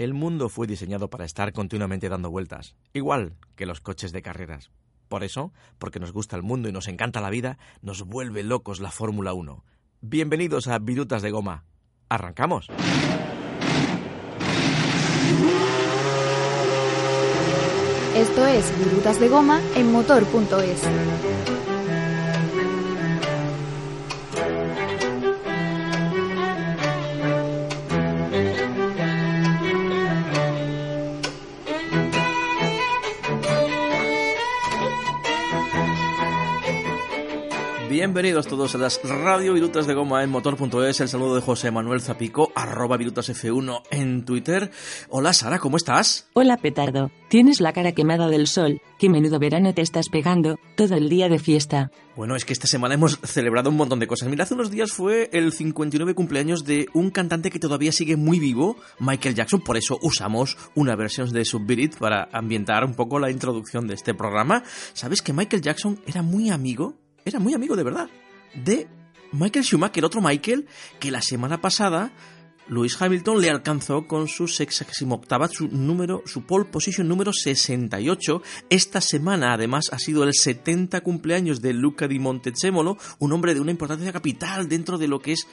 El mundo fue diseñado para estar continuamente dando vueltas, igual que los coches de carreras. Por eso, porque nos gusta el mundo y nos encanta la vida, nos vuelve locos la Fórmula 1. Bienvenidos a Virutas de Goma. ¡Arrancamos! Esto es Virutas de Goma en motor.es. Bienvenidos todos a las Radio Virutas de Goma en Motor.es. El saludo de José Manuel Zapico, arroba virutasf1 en Twitter. Hola Sara, ¿cómo estás? Hola petardo, tienes la cara quemada del sol. Qué menudo verano te estás pegando, todo el día de fiesta. Bueno, es que esta semana hemos celebrado un montón de cosas. Mira, hace unos días fue el 59 cumpleaños de un cantante que todavía sigue muy vivo, Michael Jackson. Por eso usamos una versión de Subbeat para ambientar un poco la introducción de este programa. ¿Sabes que Michael Jackson era muy amigo era muy amigo de verdad de Michael Schumacher, otro Michael que la semana pasada Lewis Hamilton le alcanzó con su 68 su número, su pole position número 68. Esta semana, además, ha sido el 70 cumpleaños de Luca di Montezemolo, un hombre de una importancia capital dentro de lo que es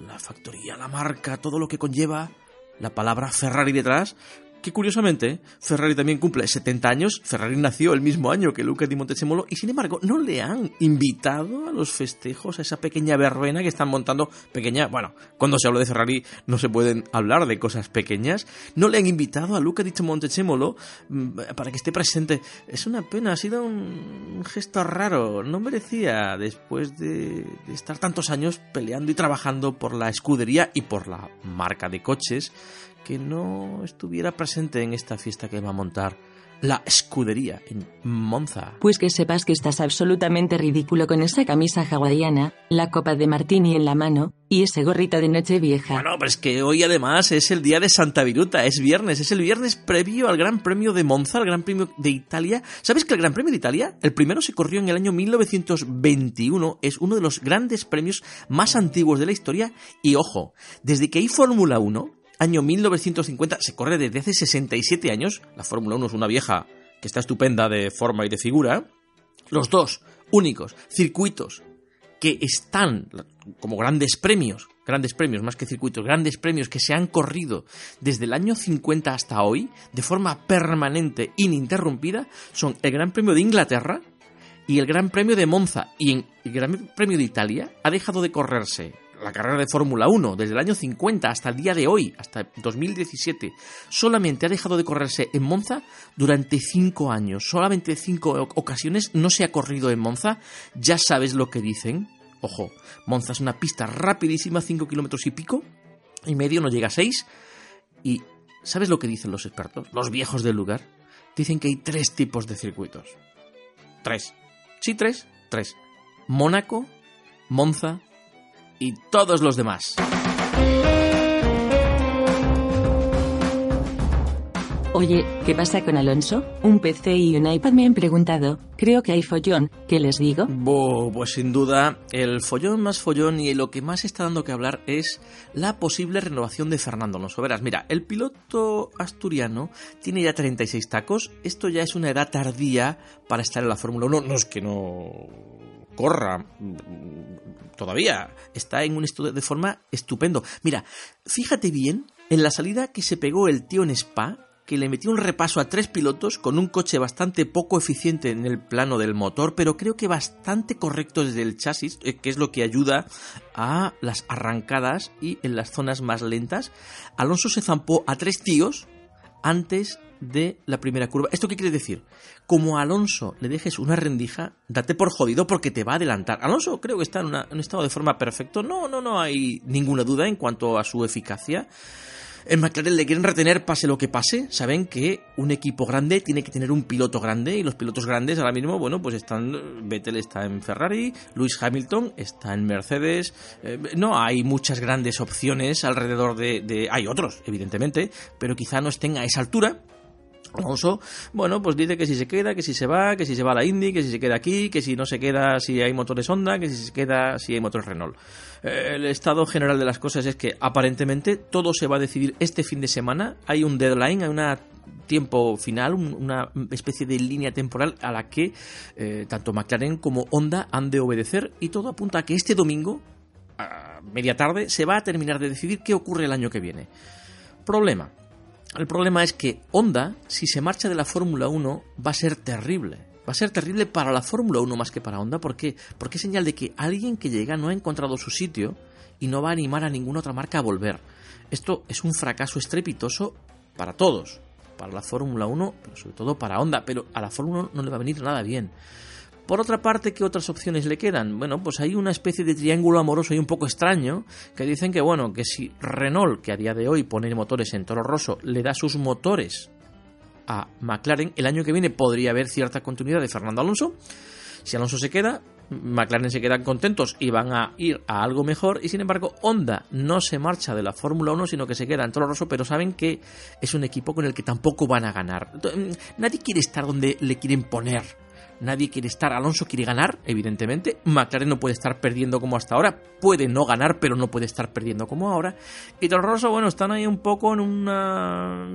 la factoría, la marca, todo lo que conlleva la palabra Ferrari detrás, que curiosamente Ferrari también cumple 70 años, Ferrari nació el mismo año que Luca di Montezemolo y sin embargo no le han invitado a los festejos, a esa pequeña verbena que están montando, pequeña, bueno, cuando se habla de Ferrari no se pueden hablar de cosas pequeñas, no le han invitado a Luca di Montezemolo mm, para que esté presente. Es una pena, ha sido un gesto raro, no merecía después de, de estar tantos años peleando y trabajando por la escudería y por la marca de coches que no estuviera presente en esta fiesta que va a montar la escudería en Monza. Pues que sepas que estás absolutamente ridículo con esa camisa hawaiana, la copa de martini en la mano y ese gorrito de noche vieja. Bueno, pero es que hoy además es el día de Santa Viruta, es viernes, es el viernes previo al Gran Premio de Monza, el Gran Premio de Italia. ¿Sabes que el Gran Premio de Italia, el primero se corrió en el año 1921, es uno de los grandes premios más antiguos de la historia y ojo, desde que hay Fórmula 1, año 1950, se corre desde hace 67 años, la Fórmula 1 es una vieja que está estupenda de forma y de figura, los dos únicos circuitos que están como grandes premios, grandes premios más que circuitos, grandes premios que se han corrido desde el año 50 hasta hoy de forma permanente, ininterrumpida, son el Gran Premio de Inglaterra y el Gran Premio de Monza. Y el Gran Premio de Italia ha dejado de correrse la carrera de Fórmula 1 desde el año 50 hasta el día de hoy, hasta 2017, solamente ha dejado de correrse en Monza durante cinco años. Solamente cinco ocasiones no se ha corrido en Monza. Ya sabes lo que dicen. Ojo, Monza es una pista rapidísima, 5 kilómetros y pico, y medio, no llega a 6. Y ¿sabes lo que dicen los expertos? Los viejos del lugar. Dicen que hay tres tipos de circuitos. Tres. Sí, tres. Tres. Mónaco, Monza y todos los demás. Oye, ¿qué pasa con Alonso? Un PC y un iPad me han preguntado. Creo que hay follón. ¿Qué les digo? pues sin duda, el follón más follón y lo que más está dando que hablar es la posible renovación de Fernando Alonso. Verás, mira, el piloto asturiano tiene ya 36 tacos. Esto ya es una edad tardía para estar en la Fórmula 1. No es que no corra todavía está en un estado de forma estupendo. Mira, fíjate bien en la salida que se pegó el tío en Spa, que le metió un repaso a tres pilotos con un coche bastante poco eficiente en el plano del motor, pero creo que bastante correcto desde el chasis, eh, que es lo que ayuda a las arrancadas y en las zonas más lentas. Alonso se zampó a tres tíos antes de la primera curva. ¿Esto qué quiere decir? Como a Alonso le dejes una rendija, date por jodido porque te va a adelantar. Alonso creo que está en, un estado de forma perfecto. No, no, no hay ninguna duda en cuanto a su eficacia. En McLaren le quieren retener pase lo que pase. Saben que un equipo grande tiene que tener un piloto grande y los pilotos grandes ahora mismo, bueno, pues están. Vettel está en Ferrari, Lewis Hamilton está en Mercedes. Eh, no hay muchas grandes opciones alrededor de, de. Hay otros, evidentemente, pero quizá no estén a esa altura Alonso, bueno, pues dice que si se queda, que si se va, que si se va a la Indy, que si se queda aquí, que si no se queda si hay motores Honda, que si se queda si hay motores Renault. Eh, el estado general de las cosas es que aparentemente todo se va a decidir este fin de semana. Hay un deadline, hay un tiempo final, una especie de línea temporal a la que eh, tanto McLaren como Honda han de obedecer y todo apunta a que este domingo, a media tarde, se va a terminar de decidir qué ocurre el año que viene. Problema el problema es que Honda, si se marcha de la Fórmula 1, va a ser terrible. Va a ser terrible para la Fórmula 1 más que para Honda. ¿Por qué? Porque es señal de que alguien que llega no ha encontrado su sitio y no va a animar a ninguna otra marca a volver. Esto es un fracaso estrepitoso para todos. Para la Fórmula 1, pero sobre todo para Honda. Pero a la Fórmula 1 no le va a venir nada bien. Por otra parte, ¿qué otras opciones le quedan? Bueno, pues hay una especie de triángulo amoroso y un poco extraño que dicen que, bueno, que si Renault, que a día de hoy pone motores en Toro Rosso, le da sus motores a McLaren, el año que viene podría haber cierta continuidad de Fernando Alonso. Si Alonso se queda, McLaren se quedan contentos y van a ir a algo mejor. Y sin embargo, Honda no se marcha de la Fórmula 1, sino que se queda en Toro Rosso, pero saben que es un equipo con el que tampoco van a ganar. Nadie quiere estar donde le quieren poner Nadie quiere estar. Alonso quiere ganar, evidentemente. McLaren no puede estar perdiendo como hasta ahora. Puede no ganar, pero no puede estar perdiendo como ahora. Y Toro Rosso, bueno, están ahí un poco en una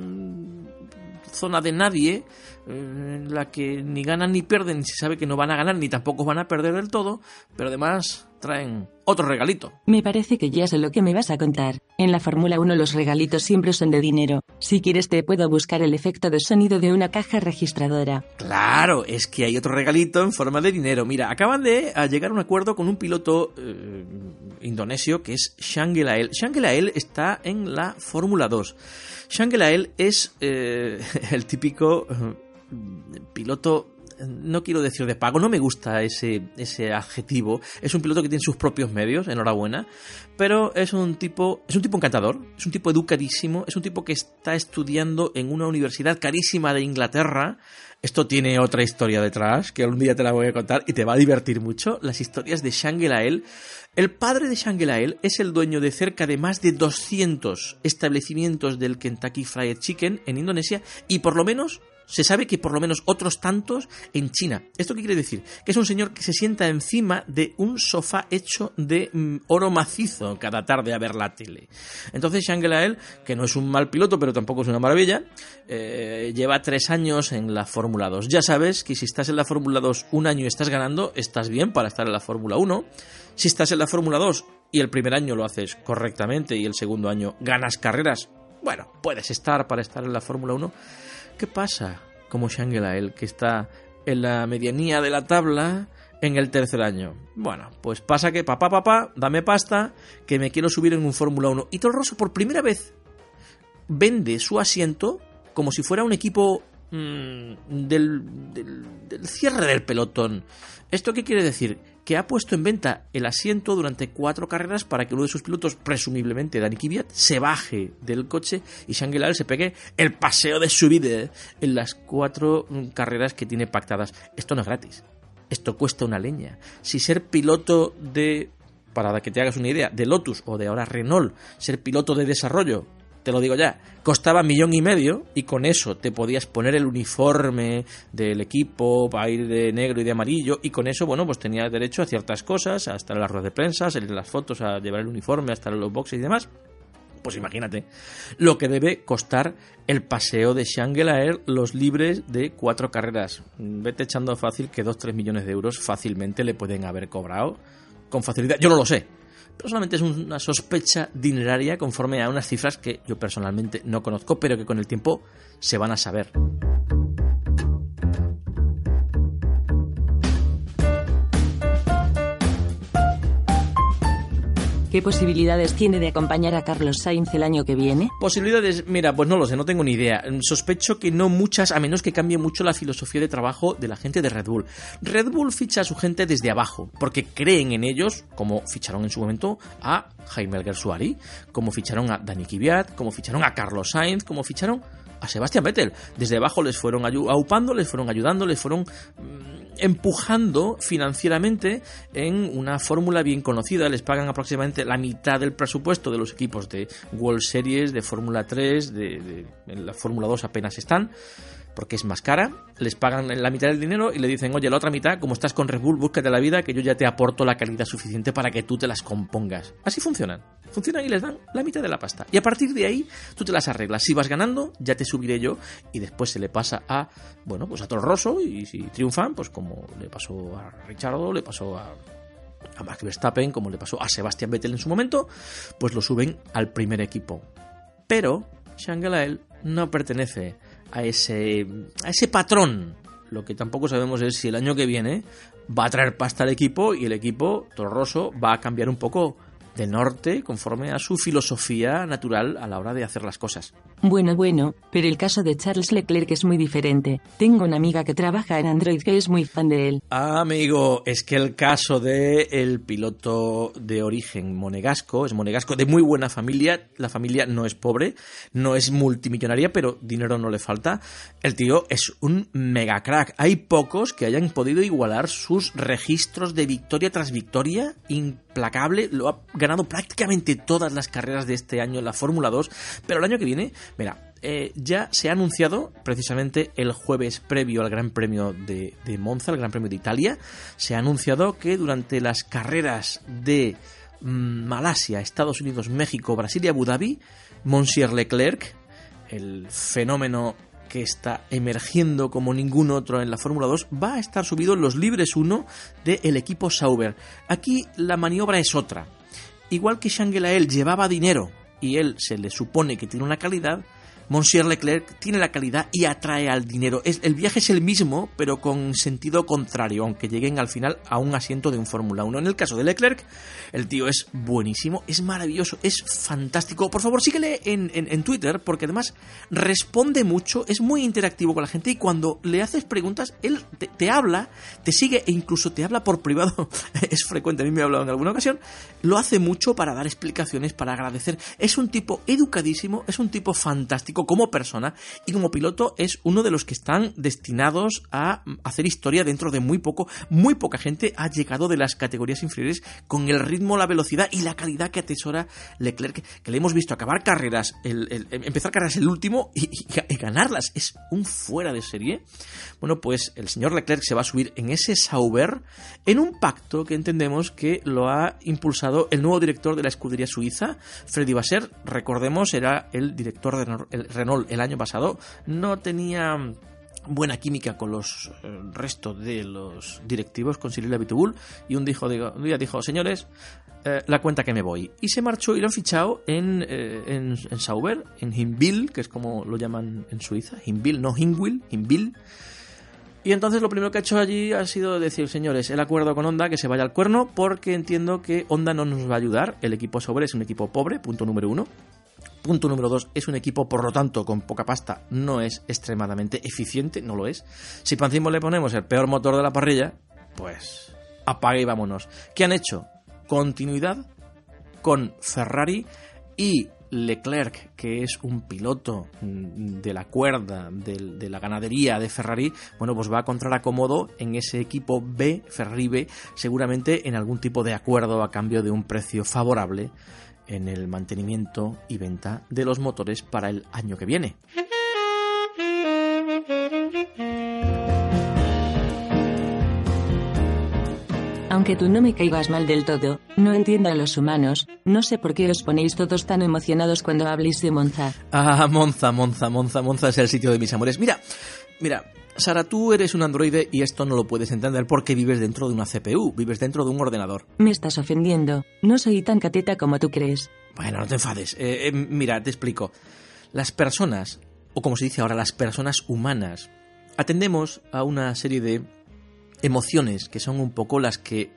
zona de nadie en la que ni ganan ni pierden, se sabe que no van a ganar ni tampoco van a perder del todo, pero además traen otro regalito. Me parece que ya sé lo que me vas a contar. En la Fórmula 1 los regalitos siempre son de dinero. Si quieres te puedo buscar el efecto de sonido de una caja registradora. Claro, es que hay otro regalito en forma de dinero. Mira, acaban de llegar a un acuerdo con un piloto eh, indonesio que es Shangelael. Shangelael está en la Fórmula 2. Shangelael es eh, el típico piloto no quiero decir de pago, no me gusta ese, ese adjetivo. Es un piloto que tiene sus propios medios, enhorabuena, pero es un tipo, es un tipo encantador, es un tipo educadísimo, es un tipo que está estudiando en una universidad carísima de Inglaterra. Esto tiene otra historia detrás, que algún día te la voy a contar y te va a divertir mucho. Las historias de Shangelael. El padre de Shangelael es el dueño de cerca de más de 200 establecimientos del Kentucky Fried Chicken en Indonesia y por lo menos se sabe que por lo menos otros tantos en China. ¿Esto qué quiere decir? Que es un señor que se sienta encima de un sofá hecho de mm, oro macizo cada tarde a ver la tele. Entonces Shang Lael, que no es un mal piloto, pero tampoco es una maravilla, eh, lleva tres años en la Fórmula 2. Ya sabes que si estás en la Fórmula 2 un año y estás ganando, estás bien para estar en la Fórmula 1. Si estás en la Fórmula 2 y el primer año lo haces correctamente y el segundo año ganas carreras, bueno, puedes estar para estar en la Fórmula 1 ¿Qué pasa? Como Shangela, que está en la medianía de la tabla en el tercer año. Bueno, pues pasa que papá, papá, dame pasta, que me quiero subir en un Fórmula 1. Y Toro Rosso por primera vez vende su asiento como si fuera un equipo mm, del, del cierre del pelotón. ¿Esto qué quiere decir? Que ha puesto en venta el asiento durante cuatro carreras para que uno de sus pilotos, presumiblemente Dani Kvyat, se baje del coche y Shangri se pegue el paseo de su vida en las cuatro carreras que tiene pactadas. Esto no es gratis. Esto cuesta una leña. Si ser piloto de para que te hagas una idea, de Lotus o de ahora Renault, ser piloto de desarrollo te lo digo ya, costaba millón y medio y con eso te podías poner el uniforme del equipo para ir de negro y de amarillo y con eso, bueno, pues tenías derecho a ciertas cosas, a estar en las ruedas de prensa, salir las fotos, a llevar el uniforme, a estar en los boxes y demás. Pues imagínate lo que debe costar el paseo de Shangri-La los libres de cuatro carreras. Vete echando fácil que 2-3 millones de euros fácilmente le pueden haber cobrado con facilidad. Yo no lo sé, pero solamente es una sospecha dineraria conforme a unas cifras que yo personalmente no conozco, pero que con el tiempo se van a saber. ¿Qué posibilidades tiene de acompañar a Carlos Sainz el año que viene? Posibilidades, mira, pues no lo sé, no tengo ni idea. Sospecho que no muchas, a menos que cambie mucho la filosofía de trabajo de la gente de Red Bull. Red Bull ficha a su gente desde abajo, porque creen en ellos, como ficharon en su momento a Jaime Alguersuari, como ficharon a Dani Kvyat, como ficharon a Carlos Sainz, como ficharon a Sebastián Vettel. Desde abajo les fueron aupando, les fueron ayudando, les fueron mm, empujando financieramente en una fórmula bien conocida. Les pagan aproximadamente la mitad del presupuesto de los equipos de World Series, de Fórmula 3, de, en la Fórmula 2 apenas están. Porque es más cara, les pagan la mitad del dinero y le dicen, oye, la otra mitad, como estás con Red Bull, búscate la vida que yo ya te aporto la calidad suficiente para que tú te las compongas. Así funcionan. Funcionan y les dan la mitad de la pasta. Y a partir de ahí, tú te las arreglas. Si vas ganando, ya te subiré yo y después se le pasa a, bueno, pues a Toro y si triunfan, pues como le pasó a Richardo, le pasó a a Max Verstappen, como le pasó a Sebastian Vettel en su momento, pues lo suben al primer equipo. Pero Shangelael no pertenece a ese, a ese patrón. Lo que tampoco sabemos es si el año que viene va a traer pasta al equipo y el equipo Torroso va a cambiar un poco de norte conforme a su filosofía natural a la hora de hacer las cosas. Bueno, bueno, pero el caso de Charles Leclerc es muy diferente. Tengo una amiga que trabaja en Android que es muy fan de él. Amigo, es que el caso de el piloto de origen monegasco, es monegasco de muy buena familia, la familia no es pobre, no es multimillonaria, pero dinero no le falta. El tío es un mega crack. Hay pocos que hayan podido igualar sus registros de victoria tras victoria implacable, lo ha ganado prácticamente todas las carreras de este año en la Fórmula 2, pero el año que viene, mira, eh, ya se ha anunciado precisamente el jueves previo al Gran Premio de, Monza, el Gran Premio de Italia, se ha anunciado que durante las carreras de mm, Malasia, Estados Unidos, México, Brasil y Abu Dhabi, Monsieur Leclerc, el fenómeno que está emergiendo como ningún otro en la Fórmula 2, va a estar subido en los libres 1 del equipo Sauber. Aquí la maniobra es otra. Igual que Shangelael llevaba dinero y él se le supone que tiene una calidad, Monsieur Leclerc tiene la calidad y atrae al dinero. el viaje es el mismo, pero con sentido contrario, aunque lleguen al final a un asiento de un Fórmula 1. En el caso de Leclerc, el tío es buenísimo, es maravilloso, es fantástico. Por favor, síguele en, Twitter, porque además responde mucho, es muy interactivo con la gente y cuando le haces preguntas, él te, habla, te sigue e incluso te habla por privado. es frecuente, a mí me ha hablado en alguna ocasión. Lo hace mucho para dar explicaciones, para agradecer. Es un tipo educadísimo, es un tipo fantástico como persona y como piloto es uno de los que están destinados a hacer historia dentro de muy poco. Muy poca gente ha llegado de las categorías inferiores con el ritmo, la velocidad y la calidad que atesora Leclerc, que le hemos visto acabar carreras, empezar carreras el último y, ganarlas. Es un fuera de serie. Bueno, pues el señor Leclerc se va a subir en ese Sauber en un pacto que entendemos que lo ha impulsado el nuevo director de la escudería suiza, Freddy Basser. Recordemos, era el director de, Renault el año pasado no tenía buena química con los eh, restos de los directivos, con Cyril Abitubul, y un, dijo, un día dijo, señores, eh, la cuenta que me voy. Y se marchó y lo han fichado en, eh, en, Sauber, en Hinwil, que es como lo llaman en Suiza, Hinwil, no Hinwil, Hinwil. Y entonces lo primero que ha hecho allí ha sido decir, señores, el acuerdo con Honda que se vaya al cuerno porque entiendo que Honda no nos va a ayudar. El equipo Sauber es un equipo pobre, punto número uno. Punto número dos, es un equipo, por lo tanto, con poca pasta, no es extremadamente eficiente, no lo es. Si para encima le ponemos el peor motor de la parrilla, pues apague y vámonos. ¿Qué han hecho? Continuidad con Ferrari y Leclerc, que es un piloto mm, de la cuerda de, la ganadería de Ferrari, bueno, pues va a encontrar acomodo en ese equipo B, Ferrari B, seguramente en algún tipo de acuerdo a cambio de un precio favorable en el mantenimiento y venta de los motores para el año que viene. Aunque tú no me caigas mal del todo, no entiendo a los humanos, no sé por qué os ponéis todos tan emocionados cuando habléis de Monza. Ah, Monza, Monza, Monza, Monza es el sitio de mis amores. Mira, mira, Sara, tú eres un androide y esto no lo puedes entender porque vives dentro de una CPU, vives dentro de un ordenador. Me estás ofendiendo. No soy tan cateta como tú crees. Bueno, no te enfades. Eh, eh, mira, te explico. Las personas, o como se dice ahora, las personas humanas, atendemos a una serie de emociones que son un poco las que,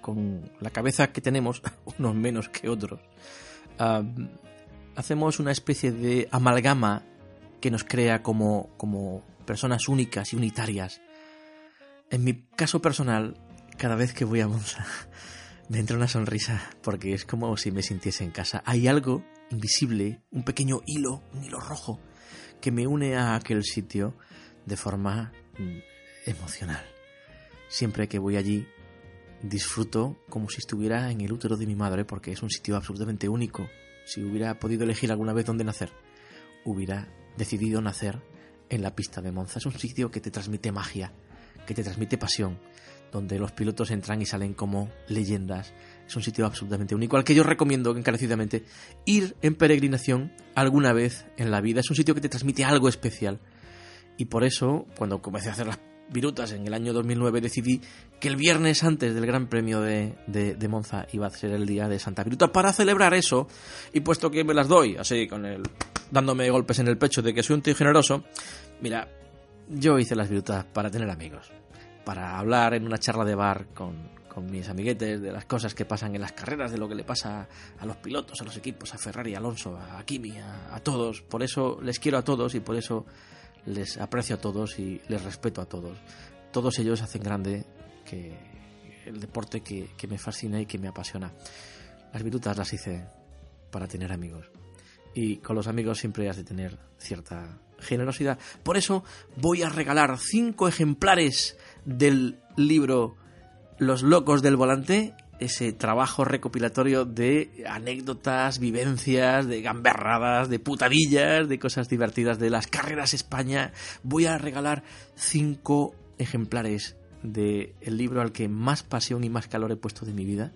con la cabeza que tenemos, unos menos que otros, hacemos una especie de amalgama que nos crea como, como personas únicas y unitarias. En mi caso personal, cada vez que voy a Monza, me entra una sonrisa porque es como si me sintiese en casa. Hay algo invisible, un pequeño hilo, un hilo rojo, que me une a aquel sitio de forma mm, emocional. Siempre que voy allí, disfruto como si estuviera en el útero de mi madre porque es un sitio absolutamente único. Si hubiera podido elegir alguna vez dónde nacer, hubiera decidido nacer en la pista de Monza. Es un sitio que te transmite magia, que te transmite pasión, donde los pilotos entran y salen como leyendas. Es un sitio absolutamente único al que yo recomiendo encarecidamente ir en peregrinación alguna vez en la vida. Es un sitio que te transmite algo especial. Y por eso, cuando comencé a hacer las virutas en el año 2009, decidí que el viernes antes del Gran Premio de, de, Monza iba a ser el día de Santa Viruta para celebrar eso. Y puesto que me las doy, así, con el dándome golpes en el pecho de que soy un tío generoso, mira, yo hice las virutas para tener amigos, para hablar en una charla de bar con, con mis amiguetes de las cosas que pasan en las carreras, de lo que le pasa a los pilotos, a los equipos, a Ferrari, a Alonso, a Kimi, a, todos. Por eso les quiero a todos y por eso les aprecio a todos y les respeto a todos. Todos ellos hacen grande que el deporte que, que me fascina y que me apasiona. Las virutas las hice para tener amigos. Y con los amigos siempre has de tener cierta generosidad. Por eso voy a regalar cinco ejemplares del libro los locos del volante, ese trabajo recopilatorio de anécdotas, vivencias, de gamberradas, de putadillas, de cosas divertidas de las carreras España. Voy a regalar cinco ejemplares del libro al que más pasión y más calor he puesto de mi vida.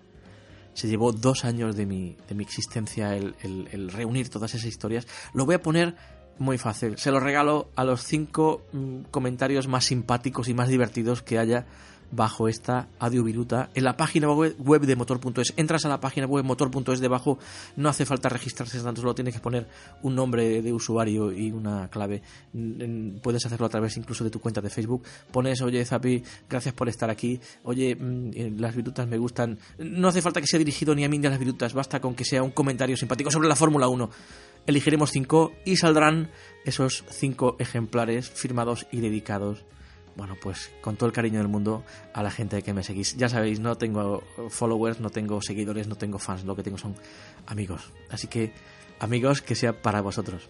Se llevó dos años de mi, de mi existencia el, el reunir todas esas historias. Lo voy a poner muy fácil. Se lo regalo a los cinco mm, comentarios más simpáticos y más divertidos que haya bajo esta audioviruta en la página web de motor.es. Entras a la página web motor.es debajo, no hace falta registrarse tanto, solo tienes que poner un nombre de usuario y una clave. Puedes hacerlo a través incluso de tu cuenta de Facebook. Pones, oye Zapi, gracias por estar aquí. Oye, mm, eh, las virutas me gustan. No hace falta que sea dirigido ni a mí ni a las virutas, basta con que sea un comentario simpático sobre la Fórmula 1. Elegiremos cinco y saldrán esos cinco ejemplares firmados y dedicados bueno, pues con todo el cariño del mundo a la gente que me seguís. Ya sabéis, no tengo followers, no tengo seguidores, no tengo fans, lo que tengo son amigos. Así que, amigos, que sea para vosotros.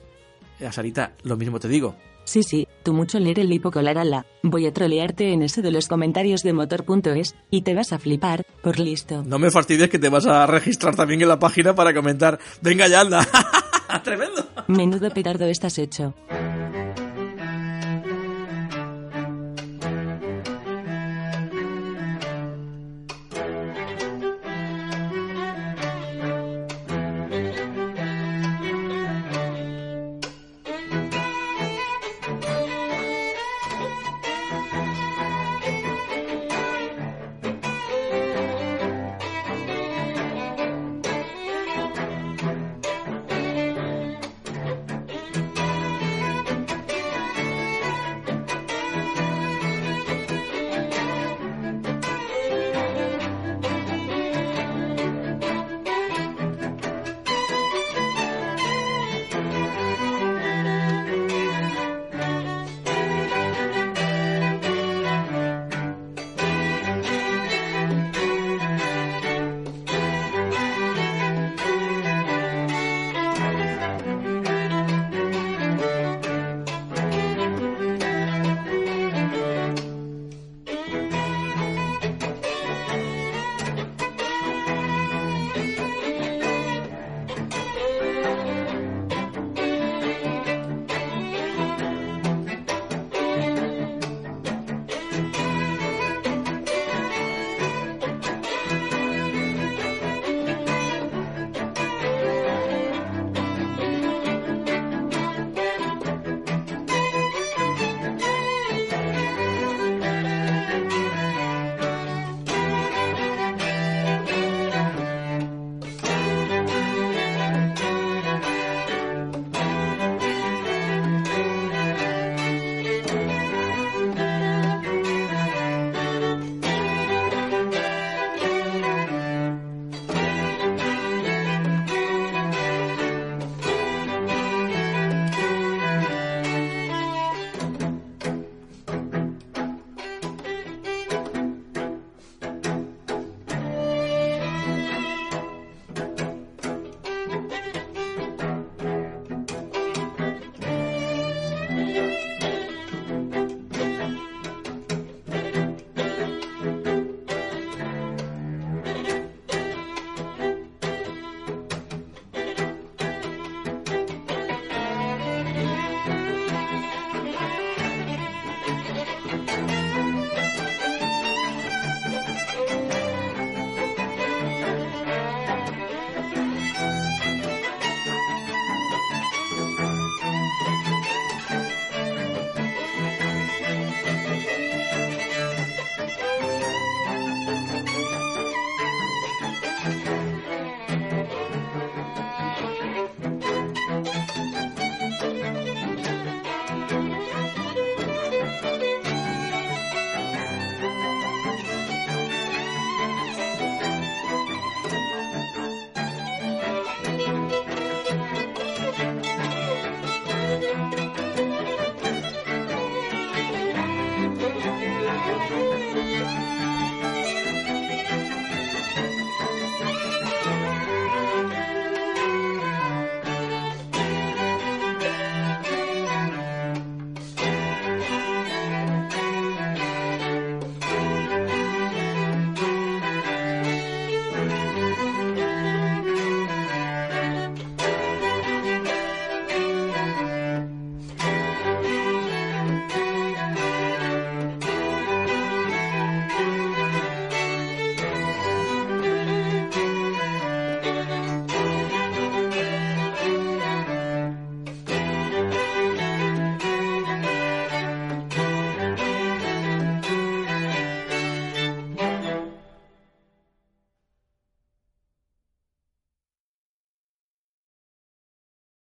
A Sarita, lo mismo te digo. Sí, sí, tú mucho leer el hipocolarala. Voy a trolearte en ese de los comentarios de motor.es y te vas a flipar, por listo. No me fastidies que te vas a registrar también en la página para comentar. Venga ya, anda. Tremendo. Menudo petardo estás hecho.